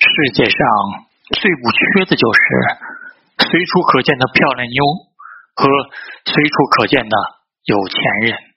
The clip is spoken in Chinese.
世界上最不缺的就是随处可见的漂亮妞和随处可见的有钱人。